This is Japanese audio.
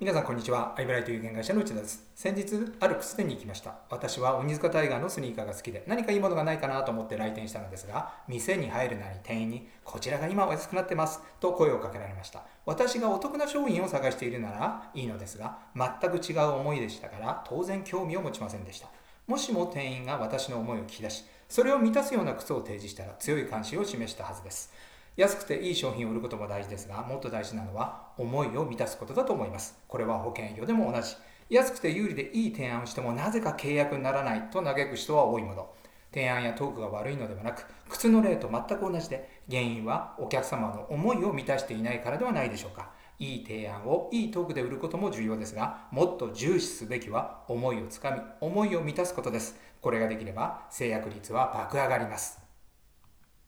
皆さんこんにちは。アイブライト有限会社の内田です。先日、ある靴店に行きました。私は鬼塚タイガーのスニーカーが好きで、何かいいものがないかなと思って来店したのですが、店に入るなり店員に、こちらが今お安くなってます、と声をかけられました。私がお得な商品を探しているならいいのですが、全く違う思いでしたから、当然興味を持ちませんでした。もしも店員が私の思いを聞き出し、それを満たすような靴を提示したら強い関心を示したはずです。安くていい商品を売ることも大事ですが、もっと大事なのは思いを満たすことだと思います。これは保険業でも同じ。安くて有利でいい提案をしてもなぜか契約にならないと嘆く人は多いもの。提案やトークが悪いのではなく、靴の例と全く同じで、原因はお客様の思いを満たしていないからではないでしょうか。いい提案をいいトークで売ることも重要ですが、もっと重視すべきは思いをつかみ、思いを満たすことです。これができれば制約率は爆上がります。